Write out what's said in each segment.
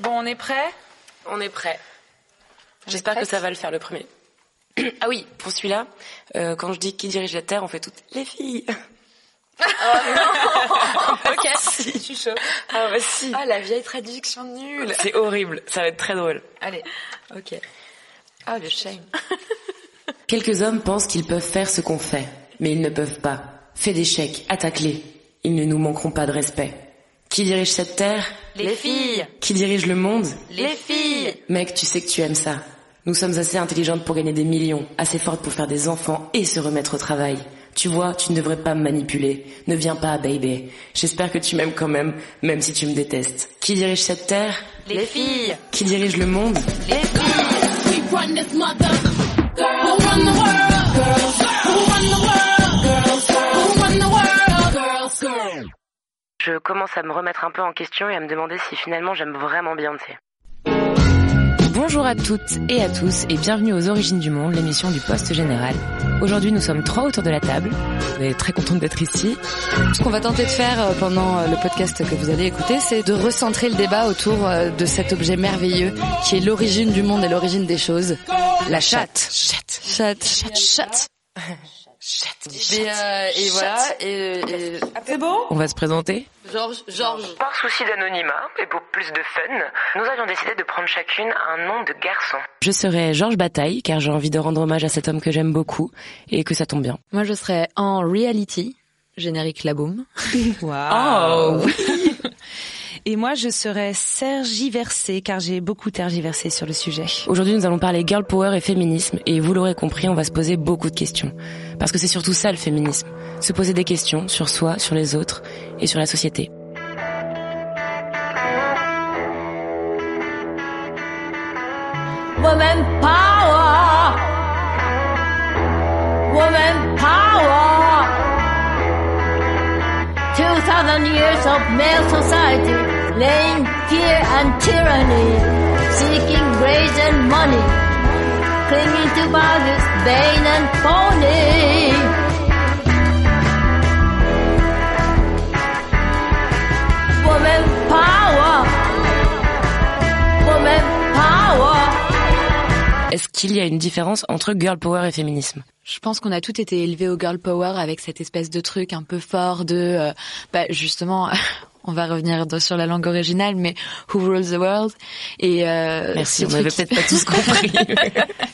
Bon, on est prêt? On est prêt. J'espère que ça va le faire le premier. ah oui, pour celui-là, euh, quand je dis qui dirige la Terre, on fait toutes les filles. Ok, si, je suis chaud. Ah bah si. Ah, la vieille traduction nulle. C'est horrible, ça va être très drôle. Allez, ok. Ah, le shame. Quelques hommes pensent qu'ils peuvent faire ce qu'on fait, mais ils ne peuvent pas. Fais des chèques, attaque-les. Ils ne nous manqueront pas de respect. Qui dirige cette terre? Les filles Qui dirige le monde? Les filles Mec, tu sais que tu aimes ça. Nous sommes assez intelligentes pour gagner des millions, assez fortes pour faire des enfants et se remettre au travail. Tu vois, tu ne devrais pas me manipuler. Ne viens pas, baby. J'espère que tu m'aimes quand même, même si tu me détestes. Qui dirige cette terre? Les filles Qui dirige le monde? Les filles We run this mother. Who run the world? Girls. Je commence à me remettre un peu en question et à me demander si finalement j'aime vraiment Beyoncé. Bonjour à toutes et à tous et bienvenue aux Origines du Monde, l'émission du Poste Général. Aujourd'hui nous sommes trois autour de la table. On est très contente d'être ici. Ce qu'on va tenter de faire euh, pendant euh, le podcast que vous allez écouter, c'est de recentrer le débat autour euh, de cet objet merveilleux qui est l'origine du monde et l'origine des choses. La chatte. Chatte. Chatte. Chatte. Chatte. Et, euh, et voilà. Et, et- C'est bon? On va se présenter Georges, Georges. Par souci d'anonymat et pour plus de fun, nous avions décidé de prendre chacune un nom de garçon. Je serai Georges Bataille car j'ai envie de rendre hommage à cet homme que j'aime beaucoup et que ça tombe bien. Moi, je serais en reality. Générique la boum. Oh oui Et moi, je serais sergiversée, car j'ai beaucoup tergiversé sur le sujet. Aujourd'hui, nous allons parler girl power et féminisme, et vous l'aurez compris, on va se poser beaucoup de questions. Parce que c'est surtout ça le féminisme. Se poser des questions sur soi, sur les autres, et sur la société. Woman power. Woman power. Two thousand years of male society, laying fear and tyranny, seeking grace and money, clinging to values vain and phony. Woman power. Woman power. Est-ce qu'il y a une différence entre girl power et féminisme? Je pense qu'on a toutes été élevés au girl power avec cette espèce de truc un peu fort de, euh, bah, justement, on va revenir sur la langue originale, mais Who Rules the World et euh, Merci, on n'avait truc- peut-être pas tous compris.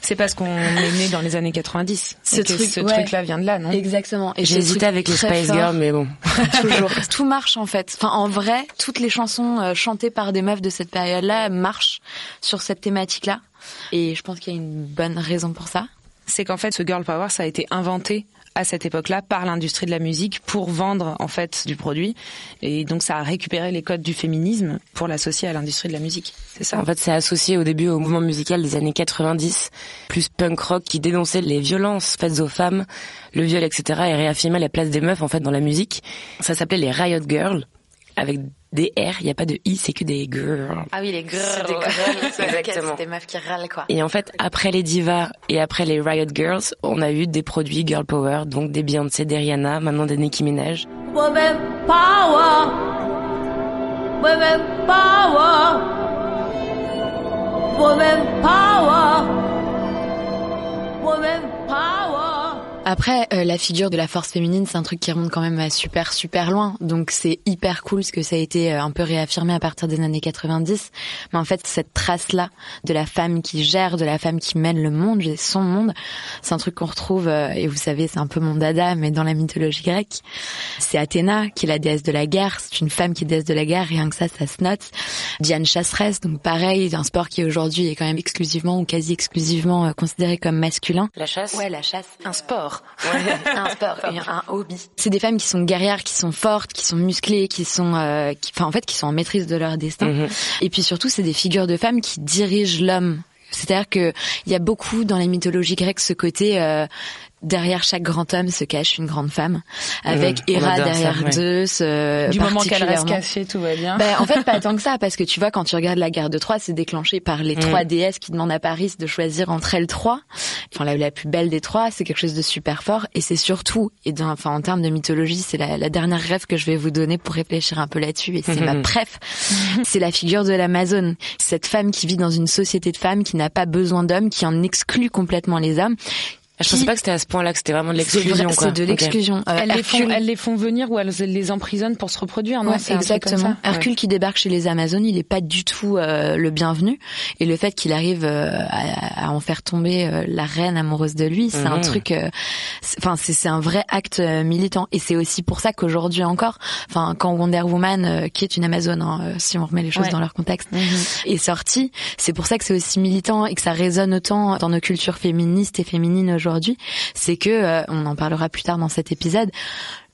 C'est parce qu'on est né dans les années 90. Ce truc, ce ouais. truc-là vient de là, non? Exactement. Et J'ai ce hésité truc avec les Spice. Girls, mais bon. Toujours. Tout marche en fait. Enfin, en vrai, toutes les chansons euh, chantées par des meufs de cette période-là marchent sur cette thématique-là. Et je pense qu'il y a une bonne raison pour ça. C'est qu'en fait, ce girl power, ça a été inventé à cette époque-là par l'industrie de la musique pour vendre en fait du produit et donc ça a récupéré les codes du féminisme pour l'associer à l'industrie de la musique c'est ça En fait, c'est associé au début au mouvement musical des années 90, plus punk rock qui dénonçait les violences faites aux femmes, le viol, etc. et réaffirmait la place des meufs en fait dans la musique. Ça s'appelait les Riot Girls avec des R, il n'y a pas de I, c'est que des girls. Ah oui, les girls. C'est des girls, exactement. C'est des meufs qui râlent quoi. Et en fait, après les divas et après les Riot Girls, on a eu des produits girl power, donc des Beyoncé, des Rihanna, maintenant des Nicki Minaj. Woman power. Woman power. Woman power. Woman power. Après, euh, la figure de la force féminine, c'est un truc qui remonte quand même à super super loin. Donc c'est hyper cool ce que ça a été euh, un peu réaffirmé à partir des années 90. Mais en fait, cette trace-là de la femme qui gère, de la femme qui mène le monde, son monde, c'est un truc qu'on retrouve, euh, et vous savez, c'est un peu mon dada, mais dans la mythologie grecque. C'est Athéna qui est la déesse de la guerre. C'est une femme qui est déesse de la guerre, rien que ça, ça se note. Diane chasseresse, donc pareil, un sport qui aujourd'hui est quand même exclusivement ou quasi exclusivement euh, considéré comme masculin. La chasse Ouais, la chasse. un sport sport. un sport et un hobby. C'est des femmes qui sont guerrières, qui sont fortes, qui sont musclées, qui sont, euh, qui, enfin en fait, qui sont en maîtrise de leur destin. Mhm. Et puis surtout, c'est des figures de femmes qui dirigent l'homme. C'est-à-dire que il y a beaucoup dans la mythologie grecque ce côté euh, derrière chaque grand homme se cache une grande femme, avec Mhm, Héra adore ça, derrière ouais. Zeus. euh, Du moment qu'elle reste cachée, tout va bien. Ben, en fait, pas tant que ça, parce que tu vois, quand tu regardes la guerre de Troie, c'est déclenché par les Mm. trois déesses qui demandent à Paris de choisir entre elles trois. Enfin, la, la plus belle des trois, c'est quelque chose de super fort, et c'est surtout, et dans, enfin, en termes de mythologie, c'est la, la dernière rêve que je vais vous donner pour réfléchir un peu là-dessus, et c'est ma préf. c'est la figure de l'Amazone. Cette femme qui vit dans une société de femmes, qui n'a pas besoin d'hommes, qui en exclut complètement les hommes. Je pensais pas que c'était à ce point-là, que c'était vraiment de l'exclusion. C'est de l'exclusion. Euh, elles, les font, Hercule- elles les font venir ou elles les emprisonnent pour se reproduire, non Ouais, exactement. ça Hercule qui débarque chez les Amazones, il est pas du tout euh, le bienvenu. Et le fait qu'il arrive euh, à, à en faire tomber euh, la reine amoureuse de lui, c'est un Mhm. truc. euh, c'est- Enfin, c'est c'est un vrai acte euh, militant. Et c'est aussi pour ça qu'aujourd'hui encore, enfin, quand Wonder Woman, euh, qui est une Amazone, hein, si on remet les choses Ouais. dans leur contexte, Mhm. est sortie, c'est pour ça que c'est aussi militant et que ça résonne autant dans nos cultures féministes et féminines aujourd'hui. C'est que, euh, on en parlera plus tard dans cet épisode,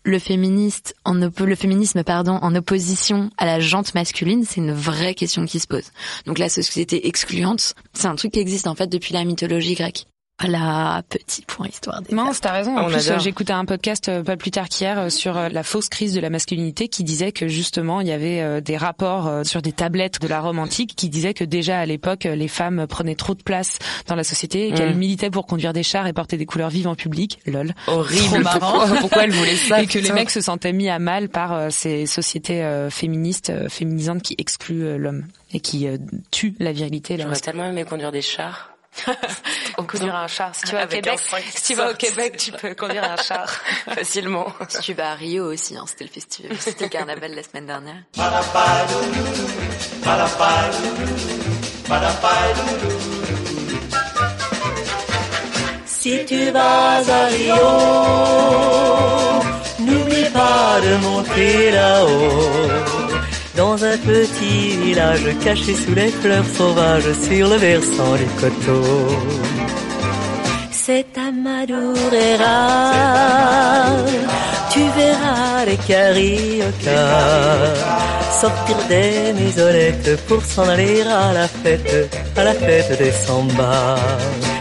le féminisme pardon en opposition à la jante masculine, c'est une vraie question qui se pose. Donc la société excluante, c'est un truc qui existe en fait depuis la mythologie grecque. Voilà, petit point histoire des Non, t'as raison. En On plus, adore. euh, j'écoutais un podcast euh, pas plus tard qu'hier euh, sur euh, la fausse crise de la masculinité qui disait que justement il y avait euh, des rapports euh, sur des tablettes de la Rome antique qui disaient que déjà à l'époque euh, les femmes prenaient trop de place dans la société et qu'elles Mm. militaient pour conduire des chars et porter des couleurs vives en public. Lol. Horrible. Trop marrant. Pourquoi, pourquoi elle voulait ça et que les mecs se sentaient mis à mal par euh, ces sociétés euh, féministes, euh, féminisantes qui excluent euh, l'homme et qui euh, tuent la virilité. J'aurais tellement aimé conduire des chars. Conduire un char. Si tu vas au Québec, si tu vas au. Québec, tu peux conduire un char. Facilement. Si tu vas à Rio aussi, hein, c'était le festival, c'était le carnaval la semaine dernière. Si tu vas à Rio, n'oublie pas de monter là-haut. Dans un petit village caché sous les fleurs sauvages sur le versant du coteau. C'est à Madureira, tu verras les cariocas sortir des maisonnettes pour s'en aller à la fête, à la fête des sambas.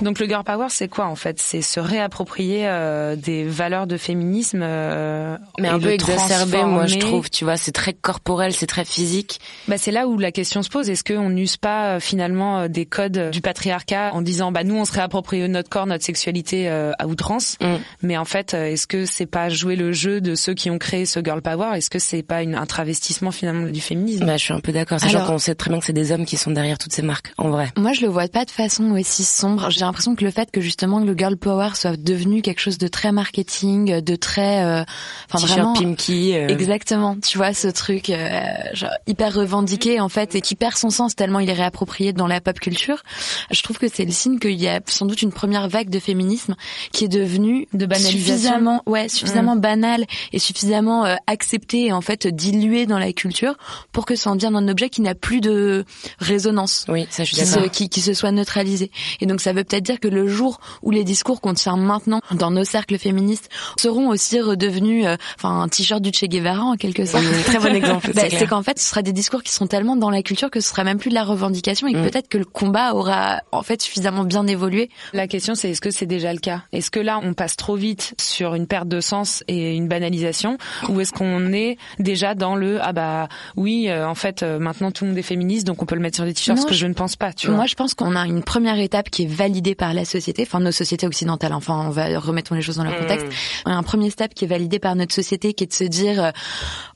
Donc le girl power, c'est quoi en fait? C'est se réapproprier euh, des valeurs de féminisme, euh, Mais et un peu exacerbé, moi je trouve. Tu vois, c'est très corporel, c'est très physique. Bah, c'est là où la question se pose. Est-ce qu'on n'use pas euh, finalement euh, des codes du patriarcat en disant bah nous on se réapproprie notre corps, notre sexualité euh, à outrance, Mm. mais en fait est-ce que c'est pas jouer le jeu de ceux qui ont créé ce girl power? Est-ce que c'est pas une, un travestissement finalement du féminisme? Bah, je suis un peu d'accord. Sachant Alors- qu'on sait très bien que c'est des hommes qui sont derrière toutes ces marques, en vrai. Moi, je le vois pas de façon aussi sombre. J'ai l'impression que le fait que justement le girl power soit devenu quelque chose de très marketing, de très, euh, enfin vraiment. Pimki. euh, Exactement, tu vois ce truc euh, genre hyper revendiqué en fait et qui perd son sens tellement il est réapproprié dans la pop culture. Je trouve que c'est le signe qu'il y a sans doute une première vague de féminisme qui est devenue De suffisamment, ouais, suffisamment banale et suffisamment euh, acceptée et en fait diluée dans la culture pour que ça en devienne un objet qui n'a plus de résonance Oui, ça je qui se, qui, qui se soit neutralisé. Et donc ça veut peut-être dire que le jour où les discours qu'on tient maintenant dans nos cercles féministes seront aussi redevenus, euh, enfin un t-shirt du Che Guevara en quelque sorte. Oui, très bon exemple, Bah, c'est qu'en fait ce sera des discours qui seront tellement dans la culture que ce sera même plus de la revendication et que Mm. peut-être que le combat aura en fait suffisamment bien évolué. La question c'est est-ce que c'est déjà le cas? Est-ce que là on passe trop vite sur une perte de sens et une banalisation? Ou est-ce qu'on est déjà dans le ah bah oui euh, en fait euh, maintenant tout le monde est féministe donc on peut le mettre sur des t-shirts Non, ce que je- je ne pense pas tu vois? Moi, je pense qu'on a une première étape qui est validée par la société, enfin nos sociétés occidentales. Enfin, on va remettons les choses dans leur contexte. On a un premier step qui est validé par notre société, qui est de se dire, euh,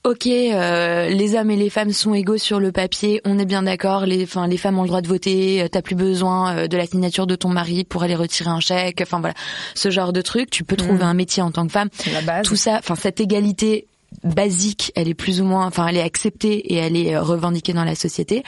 ok, euh, les hommes et les femmes sont égaux sur le papier, on est bien d'accord. Les, enfin, les femmes ont le droit de voter. euh, T'as plus besoin de la signature de ton mari pour aller retirer un chèque. Enfin voilà, ce genre de truc. Tu peux trouver un métier en tant que femme. la base. Tout ça, enfin cette égalité basique, elle est plus ou moins, enfin elle est acceptée et elle est euh, revendiquée dans la société.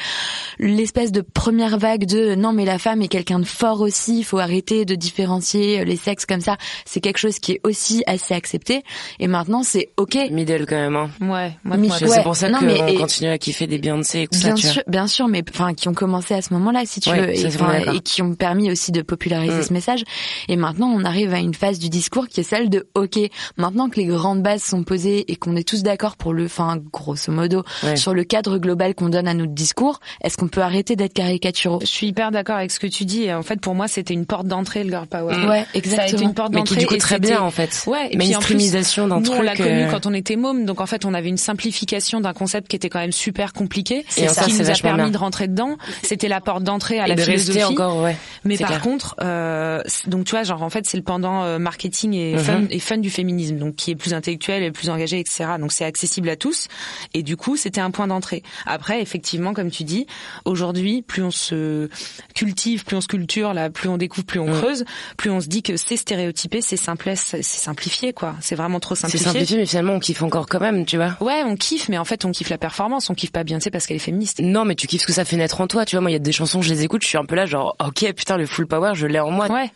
l'espèce de première vague de non mais la femme est quelqu'un de fort aussi, il faut arrêter de différencier euh, les sexes comme ça. C'est quelque chose qui est aussi assez accepté. Et maintenant c'est ok. Middle quand même. Hein. Ouais, moi, moi, je- C'est Ouais. pour ça Non, qu'on mais- et- continue à kiffer des Beyoncé et tout ça, Bien vois. sûr, bien sûr, mais enfin qui ont commencé à ce moment-là, si tu Ouais, veux, et, et qui ont permis aussi de populariser Mm. ce message. Et maintenant, on arrive à une phase du discours qui est celle de OK. Maintenant que les grandes bases sont posées et qu'on est tous d'accord pour le, enfin, grosso modo, Ouais. sur le cadre global qu'on donne à notre discours, est-ce qu'on peut arrêter d'être caricaturaux? Je suis hyper d'accord avec ce que tu dis. Et en fait, pour moi, c'était une porte d'entrée, le girl power. Ouais, Ça a été exactement. une porte Mais d'entrée. qui du coup très bien en fait. Ouais, et Mainstreamisation d'un nous, truc. on l'a connu euh, quand on était môme, donc en fait, on avait une simplification d'un concept qui était quand même super compliqué, Et ça, qui c'est nous a permis bien. de rentrer dedans. C'était la porte d'entrée à et la de philosophie. rester encore, ouais. Mais C'est par clair. contre, euh, donc tu vois, genre en fait, c'est le pendant euh, marketing et fun et fun du féminisme, donc qui est plus intellectuel et plus engagé, etc. Donc c'est accessible à tous. Et du coup, c'était un point d'entrée. Après, effectivement, comme tu dis, aujourd'hui, plus on se cultive, plus on se culture, là, plus on découvre, plus on creuse, plus on se dit que c'est stéréotypé, c'est simplesse, c'est simplifié, quoi. C'est vraiment trop C'est simplifié. simplifié, mais finalement on kiffe encore quand même, tu vois. Ouais, on kiffe, mais en fait, on kiffe la performance, on kiffe pas Beyoncé parce qu'elle est féministe. Non, mais tu kiffes ce que ça fait naître en toi, tu vois. Moi, il y a des chansons, je les écoute, je suis un peu là, genre, ok, putain, le full power, je l'ai en moi. Ouais.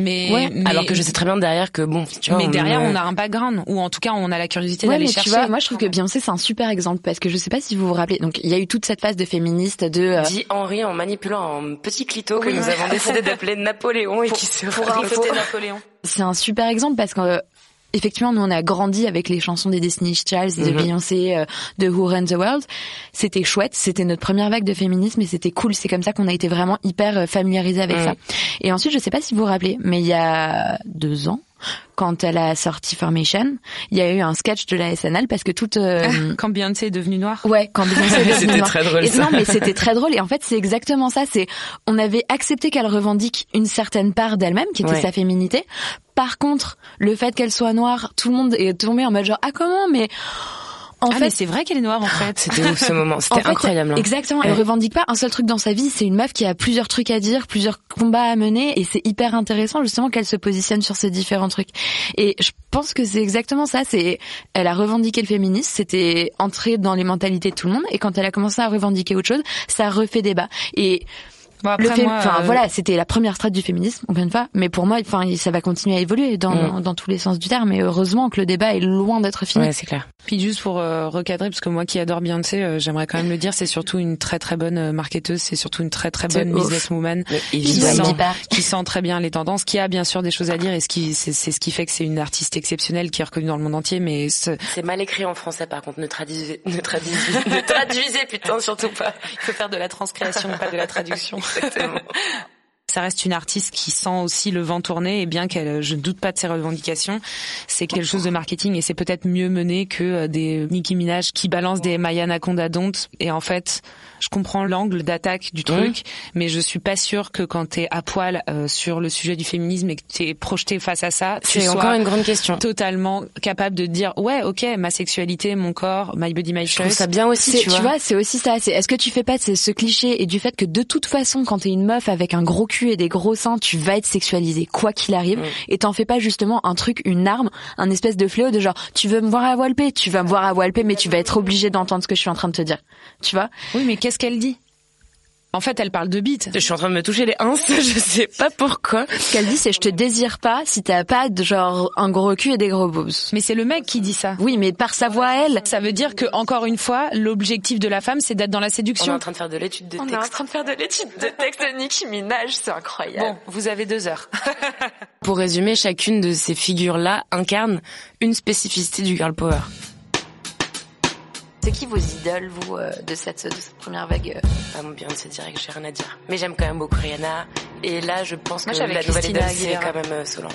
Mais, Ouais, mais- Alors que je sais très bien derrière que bon, tu vois. mais derrière, on a un background, ou en tout cas, on a la curiosité Ouais, d'aller mais chercher. tu vois, moi je trouve que Beyoncé c'est un super exemple parce que je sais pas si vous vous rappelez. Donc il y a eu toute cette phase de féministe de euh, Dit Henri en manipulant un petit clito que Oui. nous avons décidé d'appeler Napoléon et qui se pour info. Napoléon. c'est un super exemple parce que euh, effectivement nous on a grandi avec les chansons des Destiny's Child de Mhm. Beyoncé euh, de Who Runs the World c'était chouette c'était notre première vague de féminisme et c'était cool c'est comme ça qu'on a été vraiment hyper euh, familiarisé avec Mhm. ça et ensuite je sais pas si vous vous rappelez mais il y a deux ans quand elle a sorti Formation il y a eu un sketch de la SNL parce que toute euh, Quand Beyoncé est devenue noire. Ouais, quand Beyoncé est devenue C'était noire. très drôle, Et non, mais c'était très drôle. Et en fait, c'est exactement ça. C'est, on avait accepté qu'elle revendique une certaine part d'elle-même, qui était Ouais. sa féminité. Par contre, le fait qu'elle soit noire, tout le monde est tombé en mode genre, ah comment, mais en ah, fait, c'est vrai qu'elle est noire, en fait. C'était ouf ce moment, en c'était fait, incroyable. hein. Exactement. Elle Ouais. revendique pas un seul truc dans sa vie. C'est une meuf qui a plusieurs trucs à dire, plusieurs combats à mener, et c'est hyper intéressant justement qu'elle se positionne sur ces différents trucs. Et je pense que c'est exactement ça. C'est, elle a revendiqué le féminisme, c'était entré dans les mentalités de tout le monde, et quand elle a commencé à revendiquer autre chose, ça refait débat. Et Bon, le fé- moi, enfin euh, voilà, c'était la première strate du féminisme, encore une fois. Mais pour moi, enfin, ça va continuer à évoluer dans, Mm. dans tous les sens du terme. Et heureusement que le débat est loin d'être fini. Ouais, c'est clair. Puis juste pour euh, recadrer, parce que moi qui adore Beyoncé, euh, j'aimerais quand même le dire, c'est surtout une très très bonne euh, marketeuse, c'est surtout une très très bonne businesswoman Qui pas. qui sent très bien les tendances, qui a bien sûr des choses à dire et ce qui c'est ce qui fait que c'est une artiste exceptionnelle qui est reconnue dans le monde entier. Mais ce- C'est mal écrit en français par contre, ne traduisez, ne traduisez, ne traduisez putain surtout pas. il faut faire de la transcréation, pas de la traduction. Exactement. Ça reste une artiste qui sent aussi le vent tourner et bien qu'elle, je ne doute pas de ses revendications, c'est quelque chose de marketing et c'est peut-être mieux mené que euh, des Nicki Minaj qui balancent des Maya Nakonda Don't. Et en fait, je comprends l'angle d'attaque du truc, mais je suis pas sûre que quand t'es à poil euh, sur le sujet du féminisme et que t'es projeté face à ça, tu C'est sois encore une grande question. totalement capable de dire ouais, ok, ma sexualité, mon corps, my body, my Je trouve choice. ça bien aussi, tu vois. c'est aussi ça. C'est est-ce que tu fais pas de ce cliché et du fait que de toute façon, quand t'es une meuf avec un gros cul et des gros seins, tu vas être sexualisée quoi qu'il arrive. Mm. Et t'en fais pas justement un truc, une arme, un espèce de fléau de genre tu veux me voir à Walpé, tu vas me voir à Walpé, mais tu vas être obligé d'entendre ce que je suis en train de te dire. Tu vois? Oui, mais qu'est-ce qu'elle dit? En fait, elle parle de bite. Je suis en train de me toucher les ins, je sais pas pourquoi. Ce qu'elle dit, c'est je te désire pas si t'as pas de genre un gros cul et des gros boobs. Mais c'est le mec qui dit ça. Oui, mais par sa voix à elle. Ça veut dire que encore une fois, l'objectif de la femme, c'est d'être dans la On est séduction. en train de faire de l'étude de On est texte. en train de faire de l'étude de texte de Nicki Minaj, c'est incroyable. Bon, vous avez deux heures. Pour résumer, chacune de ces figures-là incarne une spécificité du girl power. C'est qui vos idoles, vous, euh, de cette, de cette première vague Pas mon Beyoncé direct, j'ai rien à dire. Mais j'aime quand même beaucoup Rihanna. Et là, je pense Moi, que j'avais la nouvelle idole, c'est quand même euh, Solange.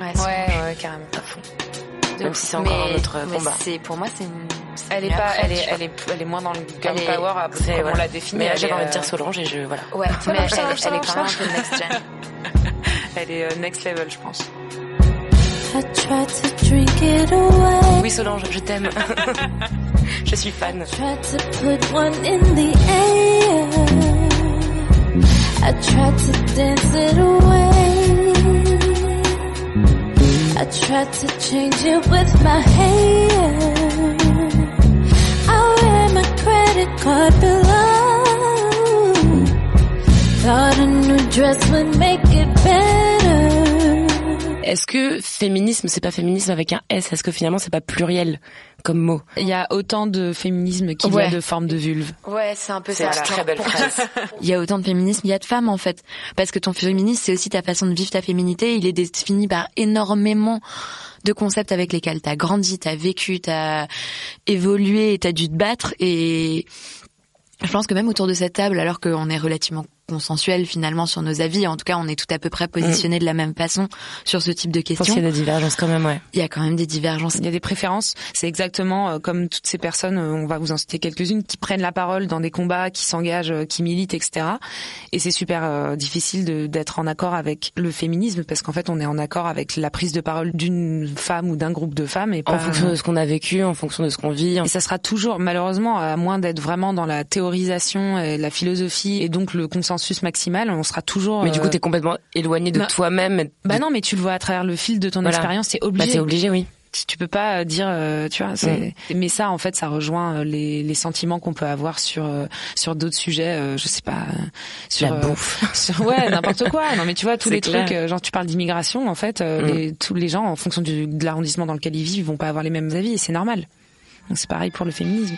Ouais, ouais, carrément. À fond. de Même ouf. si c'est encore Mais- un autre mais combat. C'est pour moi, c'est une. Elle est pas, après, elle est, elle est, elle est moins dans le girl est- power, après, C'est- comme on l'a défini. Mais là, j'avais envie de dire Solange et je, voilà. Ouais, mais elle, Solange, elle est quand même un peu next gen. Elle est next level, je pense. Oui, Solange, je t'aime. je suis fan. Tried to put one in the air. I tried to dance it away. I tried to change it with my hair. I wear my credit card below. Thought a new dress would make it better. Est-ce que féminisme, c'est pas féminisme avec un S? Est-ce que finalement, c'est pas pluriel comme mot? Il y a autant de féminisme qu'il y a de formes de vulve. Ouais, c'est un peu C'est ça. la très belle phrase. Il y a autant de féminisme, il y a de femmes en fait. Parce que ton féminisme, c'est aussi ta façon de vivre ta féminité. Il est défini par énormément de concepts avec lesquels t'as grandi, t'as vécu, t'as évolué, t'as dû te battre. Et je pense que même autour de cette table, alors qu'on est relativement consensuel finalement sur nos avis, en tout cas on est tout à peu près positionnés de la même façon sur ce type de Je pense qu'il y questions. a des divergences quand même, ouais. Il y a quand même des divergences. Il y a des préférences. C'est exactement euh, comme toutes ces personnes, euh, on va vous en citer quelques-unes, qui prennent la parole dans des combats, qui s'engagent, euh, qui militent, etc. Et c'est super euh, difficile d'être en accord avec le féminisme parce qu'en fait, on est en accord avec la prise de parole d'une femme ou d'un groupe de femmes et pas En fonction de ce qu'on a vécu, en fonction de ce qu'on vit. et ça sera toujours, malheureusement, à moins d'être vraiment dans la théorisation et la philosophie et donc le consensus maximal, on sera toujours. Mais du coup, euh, t'es complètement éloigné de bah- toi-même. Bah non, mais tu le vois à travers le fil de ton Voilà. expérience, c'est Bah, obligé. t'es obligé, oui. Tu- tu peux pas euh, dire euh, tu vois c'est mais ça en fait ça rejoint les, les sentiments qu'on peut avoir sur sur d'autres sujets je sais pas sur La bouffe. sur- ouais n'importe quoi non mais tu vois tous C'est les clair. trucs genre tu parles d'immigration en fait Mm. les, tous les gens en fonction du, de l'arrondissement dans lequel ils vivent vont pas avoir les mêmes avis et c'est normal donc c'est pareil pour le féminisme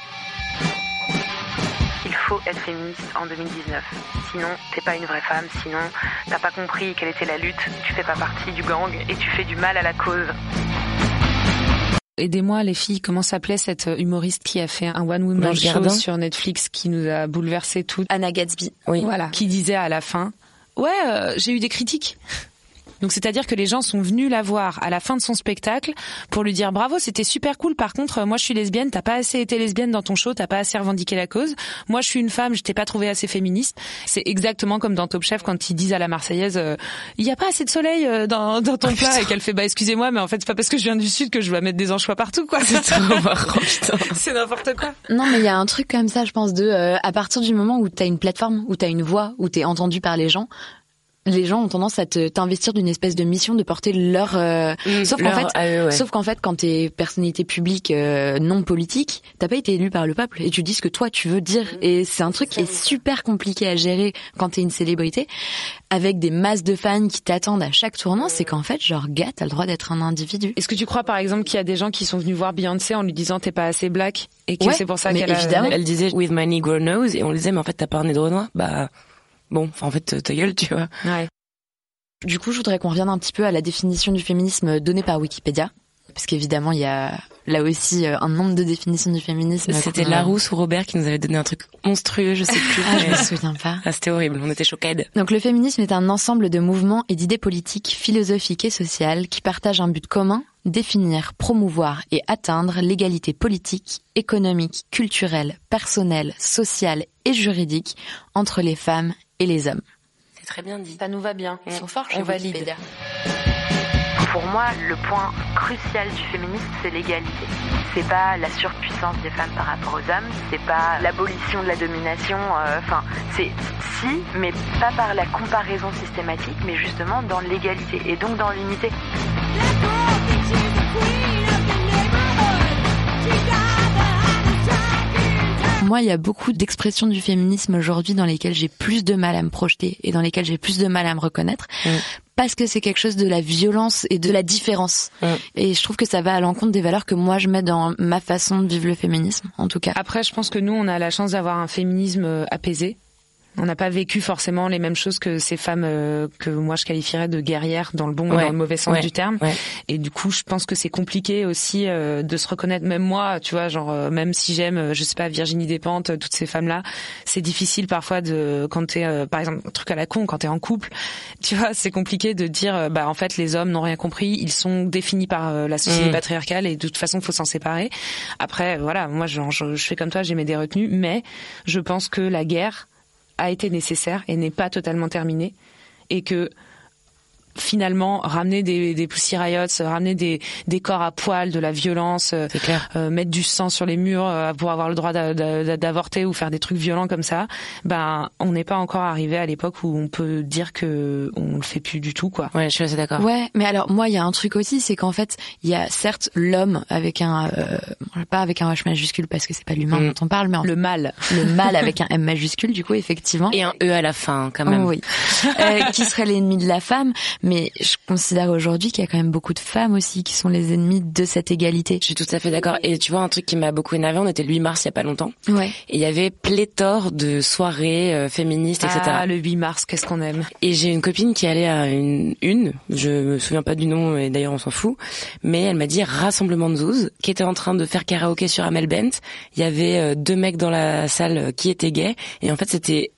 faut être féministe en 2019. Sinon, t'es pas une vraie femme. Sinon, t'as pas compris quelle était la lutte. Tu fais pas partie du gang et tu fais du mal à la cause. Aidez-moi les filles, comment s'appelait cette humoriste qui a fait un one woman Blanche show Gardin sur Netflix qui nous a bouleversé toutes Anna Gatsby. Oui. Voilà. Qui disait à la fin, ouais, euh, j'ai eu des critiques. Donc c'est-à-dire que les gens sont venus la voir à la fin de son spectacle pour lui dire bravo, c'était super cool. Par contre, euh, moi je suis lesbienne, t'as pas assez été lesbienne dans ton show, t'as pas assez revendiqué la cause. Moi je suis une femme, je t'ai pas trouvé assez féministe. C'est exactement comme dans Top Chef quand ils disent à la Marseillaise, euh, il y a pas assez de soleil euh, dans, dans ton plat et qu'elle fait bah excusez-moi, mais en fait c'est pas parce que je viens du sud que je dois mettre des anchois partout quoi. C'est n'importe quoi. Non, mais il y a un truc comme ça, je pense, de euh, à partir du moment où t'as une plateforme, où t'as une voix, où t'es entendu par les gens, les gens ont tendance à te t'investir d'une espèce de mission de porter leur. euh, sauf qu'en fait, ah, ouais, ouais. sauf qu'en fait, quand t'es personnalité publique euh, non politique, t'as pas été élu par le peuple et tu dis ce que toi tu veux dire. Et c'est un truc qui est super compliqué à gérer quand t'es une célébrité, avec des masses de fans qui t'attendent à chaque tournant. C'est qu'en fait, genre, gars, t'as le droit d'être un individu. Est-ce que tu crois par exemple qu'il y a des gens qui sont venus voir Beyoncé en lui disant t'es pas assez black et que Ouais, c'est pour ça qu'elle a-. Elle disait with my negro nose et on lui disait mais en fait t'as pas un nez de Renoir Bah bon, en fait ta gueule, tu vois. Ouais. Du coup, je voudrais qu'on revienne un petit peu à la définition du féminisme donnée par Wikipédia. Parce qu'évidemment, il y a là aussi euh, un nombre de définitions du féminisme. C'était Larousse ou Robert qui nous avait donné un truc monstrueux, je sais plus. Ah, je me souviens pas. Ah, c'était horrible, on était choqués. Donc le féminisme est un ensemble de mouvements et d'idées politiques, philosophiques et sociales qui partagent un but commun, définir, promouvoir et atteindre l'égalité politique, économique, culturelle, personnelle, sociale et juridique entre les femmes et les hommes. C'est très bien dit. Ça nous va bien. Ils sont forts chez On valide. Wikipédia. Pour moi, le point crucial du féminisme, c'est l'égalité. C'est pas la surpuissance des femmes par rapport aux hommes, c'est pas l'abolition de la domination, euh, enfin, c'est si, mais pas par la comparaison systématique, mais justement dans l'égalité et donc dans l'unité. Moi, il y a beaucoup d'expressions du féminisme aujourd'hui dans lesquelles j'ai plus de mal à me projeter et dans lesquelles j'ai plus de mal à me reconnaître. Mm. Parce que c'est quelque chose de la violence et de la différence. Mm. Et je trouve que ça va à l'encontre des valeurs que moi je mets dans ma façon de vivre le féminisme, en tout cas. Après, je pense que nous, on a la chance d'avoir un féminisme euh, apaisé. On n'a pas vécu forcément les mêmes choses que ces femmes euh, que moi je qualifierais de guerrières dans le bon et Ouais, dans le mauvais sens ouais, du terme. ouais. Et du coup, je pense que c'est compliqué aussi euh, de se reconnaître. Même moi, tu vois, genre euh, même si j'aime, euh, je sais pas, Virginie Despentes, euh, toutes ces femmes-là, c'est difficile parfois de quand t'es, euh, par exemple, un truc à la con, quand t'es en couple, tu vois, c'est compliqué de dire, bah en fait, les hommes n'ont rien compris, ils sont définis par la société Mm. patriarcale et de toute façon, faut s'en séparer. Après, voilà, moi, genre, je, je fais comme toi, j'ai mes des retenues, mais je pense que la guerre a été nécessaire et n'est pas totalement terminée et que finalement ramener des, des pussy riots, ramener des, des corps à poil, de la violence, euh, clair. euh, mettre du sang sur les murs euh, pour avoir le droit d'a- d'a- d'avorter ou faire des trucs violents comme ça, ben on n'est pas encore arrivé à l'époque où on peut dire que on le fait plus du tout quoi. Ouais, je suis assez d'accord. Ouais, mais alors moi il y a un truc aussi, c'est qu'en fait il y a certes l'homme avec un euh, pas avec un H majuscule parce que c'est pas l'humain Mm. dont on parle, mais en- Le mal. le mal avec un M majuscule du coup effectivement. Et un E à la fin, quand même. Oh oui, Euh, qui serait l'ennemi de la femme, mais je considère aujourd'hui qu'il y a quand même beaucoup de femmes aussi qui sont les ennemis de cette égalité. Je suis tout à fait d'accord. Et tu vois, un truc qui m'a beaucoup énervé, on était le 8 mars il y a pas longtemps. Ouais. Et il y avait pléthore de soirées euh, féministes, etc. Ah, le 8 mars, qu'est-ce qu'on aime. Et j'ai une copine qui allait à une, une, je me souviens pas du nom et d'ailleurs on s'en fout, mais elle m'a dit rassemblement de zouz, qui était en train de faire karaoké sur Amel Bent. Il y avait euh, deux mecs dans la salle euh, qui étaient gays et en fait c'était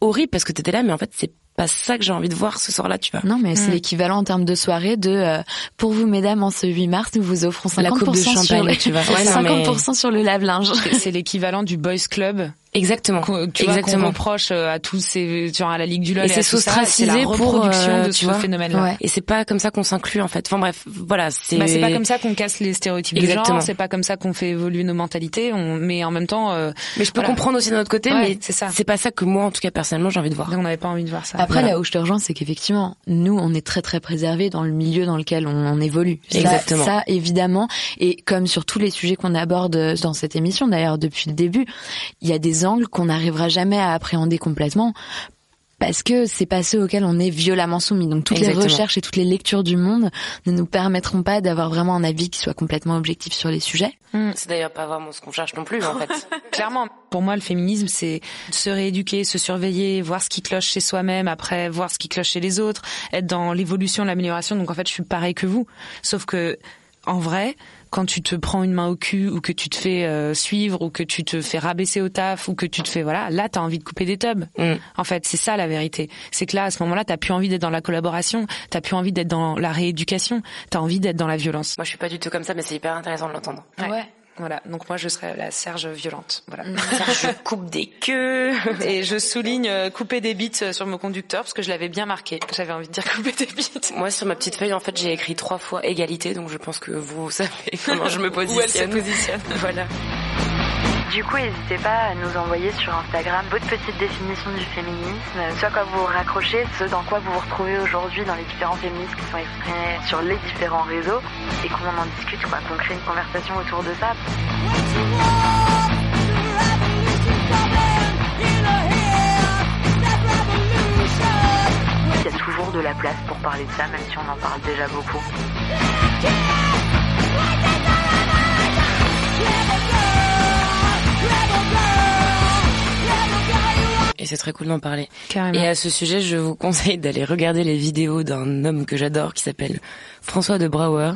horrible parce que t'étais là, mais en fait c'est pas ça que j'ai envie de voir ce soir-là, tu vois. Non, mais c'est Mm. l'équivalent en termes de soirée de euh, pour vous mesdames en ce 8 mars, nous vous offrons 50% La coupe de sur champagne, le, tu vois. Ouais, non, 50% sur le lave-linge. C'est l'équivalent du boys club Exactement. tu vois, Exactement. reproche euh, à tous ces genre à la Ligue du LOL Et et, c'est ça, s'ostraciser pour, euh, de tu ce vois. phénomène-là. Ouais. Et c'est pas comme ça qu'on s'inclut en fait. Enfin bref, voilà, c'est. Bah, c'est pas comme ça qu'on casse les stéréotypes Exactement. de genre, c'est pas comme ça qu'on fait évoluer nos mentalités, on, mais en même temps, euh, Mais je peux Voilà. comprendre aussi de notre côté, Ouais, mais c'est ça. C'est pas ça que moi, en tout cas personnellement, j'ai envie de voir. on n'avait pas envie de voir ça. Après, Voilà. là où je te rejoins, c'est qu'effectivement, nous, on est très très préservés dans le milieu dans lequel on, on évolue. Ça- Exactement. Ça, évidemment. Et comme sur tous les sujets qu'on aborde dans cette émission, d'ailleurs depuis le début, il y a des angles qu'on n'arrivera jamais à appréhender complètement. Parce que c'est pas ceux auxquels on est violemment soumis. Donc toutes Exactement. les recherches et toutes les lectures du monde ne nous permettront pas d'avoir vraiment un avis qui soit complètement objectif sur les sujets. C'est d'ailleurs pas vraiment ce qu'on cherche non plus, en fait. Clairement, pour moi, le féminisme, c'est se rééduquer, se surveiller, voir ce qui cloche chez soi-même, après voir ce qui cloche chez les autres, être dans l'évolution, l'amélioration. Donc en fait, je suis pareil que vous, sauf que en vrai, quand tu te prends une main au cul ou que tu te fais euh, suivre ou que tu te fais rabaisser au taf ou que tu te fais voilà, là t'as envie de couper des tubs. Mm. En fait, c'est ça la vérité. C'est que là, à ce moment-là, t'as plus envie d'être dans la collaboration, t'as plus envie d'être dans la rééducation, t'as envie d'être dans la violence. Moi, je suis pas du tout comme ça, mais c'est hyper intéressant de l'entendre. Ouais. Voilà. Donc moi, je serais la Serge violente. Voilà. je coupe des queues. Et je souligne euh, couper des bits euh, sur mon conducteur parce que je l'avais bien marqué. J'avais envie de dire couper des bits. Moi, sur ma petite feuille, en fait, j'ai écrit trois fois égalité, donc je pense que vous savez comment je me Où elle se positionne. positionne. Voilà. Du coup, n'hésitez pas à nous envoyer sur Instagram votre petite définition du féminisme, à quoi vous vous raccrochez, ce dans quoi vous vous retrouvez aujourd'hui dans les différents féministes qui sont exprimés sur les différents réseaux, et qu'on en discute, quoi, qu'on crée une conversation autour de ça. Il y a toujours de la place pour parler de ça, même si on en parle déjà beaucoup. Et c'est très cool d'en parler. Carrément. Et à ce sujet, je vous conseille d'aller regarder les vidéos d'un homme que j'adore qui s'appelle François de Brouwer,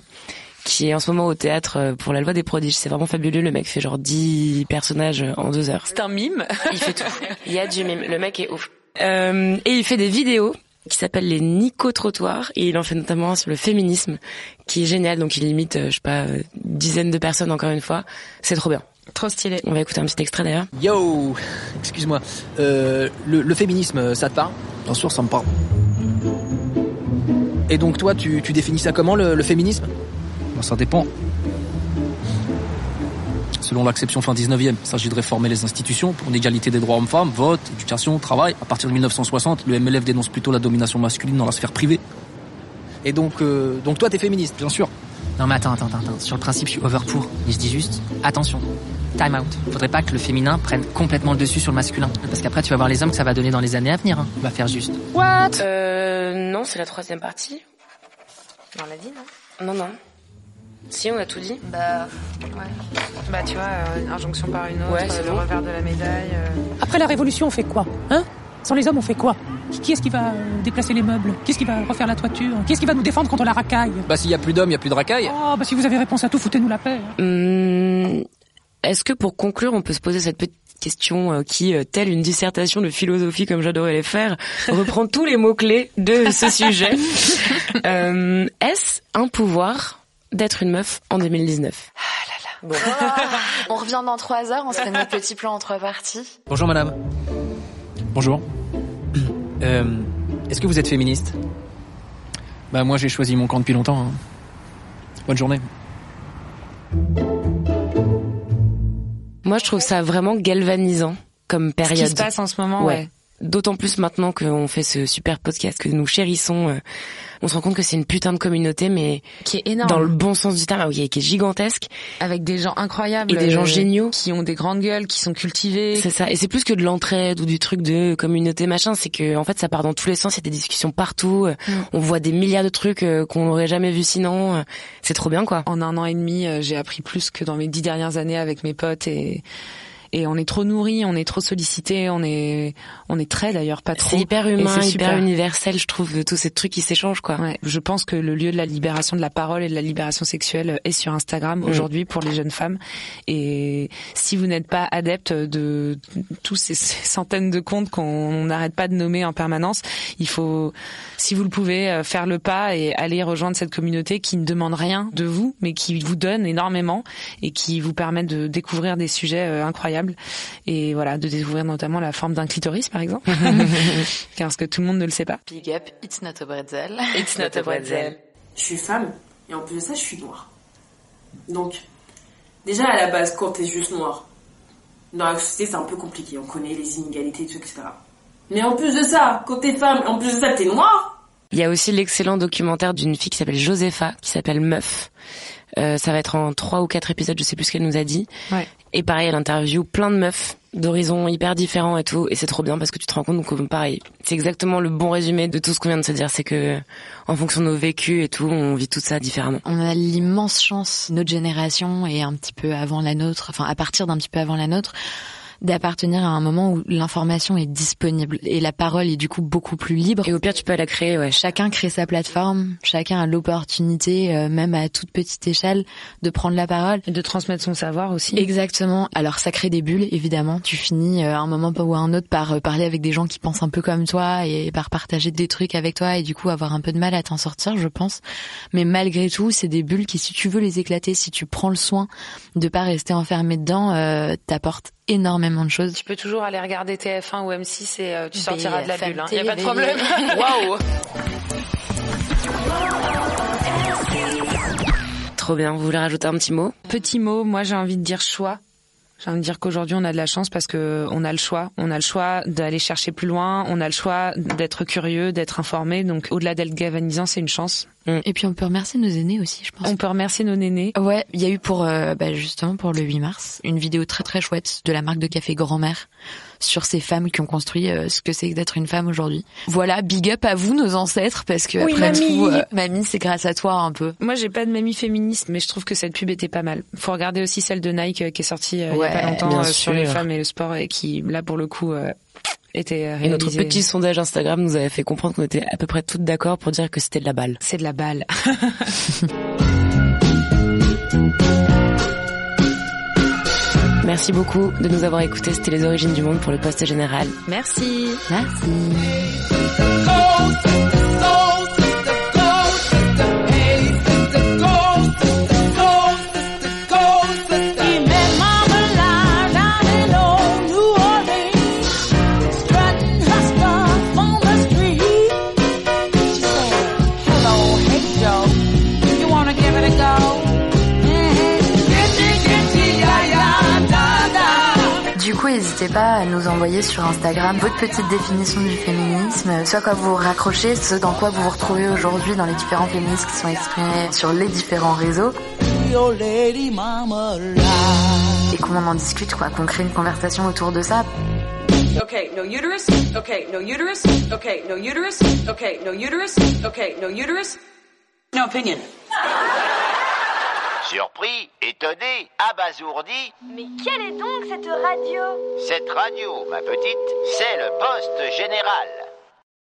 qui est en ce moment au théâtre euh, pour la loi des prodiges. C'est vraiment fabuleux. Le mec fait genre 10 personnages en deux heures. C'est un mime. Il fait tout. Il y a du mime. Le mec est ouf. Euh, et il fait des vidéos qui s'appellent les Nico Trottoirs et il en fait notamment un sur le féminisme qui est génial. Donc il imite, euh, je sais pas, euh, dizaines de personnes encore une fois. C'est trop bien. Trop stylé. On va écouter un petit extrait d'ailleurs. Yo, excuse-moi. Euh, le, le féminisme, ça te parle? Bien sûr, ça me parle. Et donc toi, tu, tu définis ça comment le, le féminisme? Bon, ça dépend. Selon l'acception fin 19e, il s'agit de réformer les institutions pour une égalité des droits hommes-femmes, vote, éducation, travail. À partir de 1960, le MLF dénonce plutôt la domination masculine dans la sphère privée. Et donc, euh, donc toi, t'es féministe? Bien sûr. Non mais attends, attends, attends, attends. Sur le principe, je suis over pour. Mais je dis juste, attention. Time out. Faudrait pas que le féminin prenne complètement le dessus sur le masculin. Parce qu'après, tu vas voir les hommes que ça va donner dans les années à venir. Hein. On va faire juste. What? Euh, non, c'est la troisième partie. On l'a dit, non? Non, non. Si, on a tout dit. Bah, ouais. Bah, tu vois, euh, injonction par une autre, Ouais, c'est euh, le bon. revers de la médaille. euh. Après la Révolution, on fait quoi Hein? Sans les hommes, on fait quoi? Qui est-ce qui va euh, déplacer les meubles? Qui est-ce qui va refaire la toiture? Qui est-ce qui va nous défendre contre la racaille? Bah s'il y a plus d'hommes, il y a plus de racailles. Oh, bah si vous avez réponse à tout, foutez-nous la paix. Hum, Est-ce que pour conclure, on peut se poser cette petite question euh, qui, euh, telle une dissertation de philosophie comme j'adorais les faire, reprend tous les mots-clés de ce sujet Euh, Est-ce un pouvoir d'être une meuf en 2019 On revient dans trois heures, on se fait notre petit plan en trois parties. Bonjour madame. Bonjour. Euh, Est-ce que vous êtes féministe? Bah moi j'ai choisi mon camp depuis longtemps. hein. Bonne journée. Moi, je trouve ça vraiment galvanisant comme Ce période. qui se passe en ce moment, ouais. D'autant plus maintenant qu'on fait ce super podcast que nous chérissons, euh, on se rend compte que c'est une putain de communauté, mais qui est énorme. dans le bon sens du terme, ah oui, qui est gigantesque. Avec des gens incroyables. Et des gens euh, géniaux. Qui ont des grandes gueules, qui sont cultivés. C'est ça. Et c'est plus que de l'entraide ou du truc de communauté machin. C'est que en fait, ça part dans tous les sens. Il y a des discussions partout. euh, Mm. On voit des milliards de trucs qu'on n'aurait jamais vu sinon. C'est trop bien, quoi. En un an et demi, j'ai appris plus que dans mes dix dernières années avec mes potes et et on est trop nourri, on est trop sollicité, on est on est très d'ailleurs pas trop. C'est hyper humain, hyper super. universel, je trouve, de tous ces trucs qui s'échangent, quoi. Ouais, je pense que le lieu de la libération de la parole et de la libération sexuelle est sur Instagram Mm. aujourd'hui pour les jeunes femmes. Et si vous n'êtes pas adepte de tous ces, centaines de comptes qu'on n'arrête pas de nommer en permanence, il faut, si vous le pouvez, euh, faire le pas et aller rejoindre cette communauté qui ne demande rien de vous, mais qui vous donne énormément et qui vous permet de découvrir des sujets euh, et voilà, de découvrir notamment la forme d'un clitoris, par exemple, parce que tout le monde ne le sait pas. Big up, it's not a bretzel. It's not a bretzel. Je suis femme et en plus de ça, je suis noire. Donc, déjà à la base, quand t'es juste noire, dans la société, c'est un peu compliqué. On connaît les inégalités, et tout, etc. Mais en plus de ça, quand t'es femme, en plus de ça, t'es noire. Il y a aussi l'excellent documentaire d'une fille qui s'appelle Josepha, qui s'appelle Meuf. Euh, ça va être en trois ou quatre épisodes, je sais plus ce qu'elle nous a dit. Ouais. Et pareil, elle interview plein de meufs d'horizons hyper différents et tout. Et c'est trop bien parce que tu te rends compte que pareil, c'est exactement le bon résumé de tout ce qu'on vient de se dire. C'est que en fonction de nos vécus et tout, on vit tout ça différemment. On a l'immense chance, notre génération et un petit peu avant la nôtre, enfin à partir d'un petit peu avant la nôtre, d'appartenir à un moment où l'information est disponible et la parole est du coup beaucoup plus libre. Et au pire, tu peux la créer, ouais. Chacun crée sa plateforme, chacun a l'opportunité, euh, même à toute petite échelle, de prendre la parole. Et de transmettre son savoir aussi. Exactement. Alors ça crée des bulles, évidemment. Tu finis euh, à un moment ou à un autre par euh, parler avec des gens qui pensent un peu comme toi et par partager des trucs avec toi et du coup avoir un peu de mal à t'en sortir, je pense. Mais malgré tout, c'est des bulles qui, si tu veux les éclater, si tu prends le soin de pas rester enfermé dedans, euh, t'apportent énormément de choses. Tu peux toujours aller regarder TF1 ou M6 et euh, tu sortiras de la bulle. Il hein. y a pas de problème. Waouh. Trop bien. Vous voulez rajouter un petit mot? Petit mot, moi j'ai envie de dire choix. J'ai envie de dire qu'aujourd'hui on a de la chance parce que on a le choix. On a le choix d'aller chercher plus loin. On a le choix d'être curieux, d'être informé. Donc au-delà d'être galvanisant, c'est une chance. Et puis on peut remercier nos aînés aussi, je pense. On peut remercier nos nénés. Ouais, il y a eu pour euh, bah, justement pour le 8 mars une vidéo très très chouette de la marque de café Grand-Mère sur ces femmes qui ont construit euh, ce que c'est que d'être une femme aujourd'hui. Voilà, big up à vous nos ancêtres parce que Oui, après mamie. tout, euh, mamie, c'est grâce à toi un peu. Moi, j'ai pas de mamie féministe, mais je trouve que cette pub était pas mal. Faut regarder aussi celle de Nike euh, qui est sortie euh, il y a pas longtemps euh, sur les femmes et le sport et qui, là, pour le coup, euh, Et notre petit sondage Instagram nous avait fait comprendre qu'on était à peu près toutes d'accord pour dire que c'était de la balle. C'est de la balle. Merci beaucoup de nous avoir écoutés. C'était les origines du monde pour le poste général. Merci. Merci. À nous envoyer sur Instagram votre petite définition du féminisme, à quoi vous raccrochez, ce dans quoi vous vous retrouvez aujourd'hui dans les différents féministes qui sont exprimés sur les différents réseaux. Et qu'on en discute, quoi, qu'on crée une conversation autour de ça. Okay, no uterus. Okay, no uterus. Okay, no uterus. Okay, no uterus. Okay, no uterus. No opinion. Surpris, étonné, abasourdi, Mais quelle est donc cette radio? Cette radio, ma petite, c'est le poste général.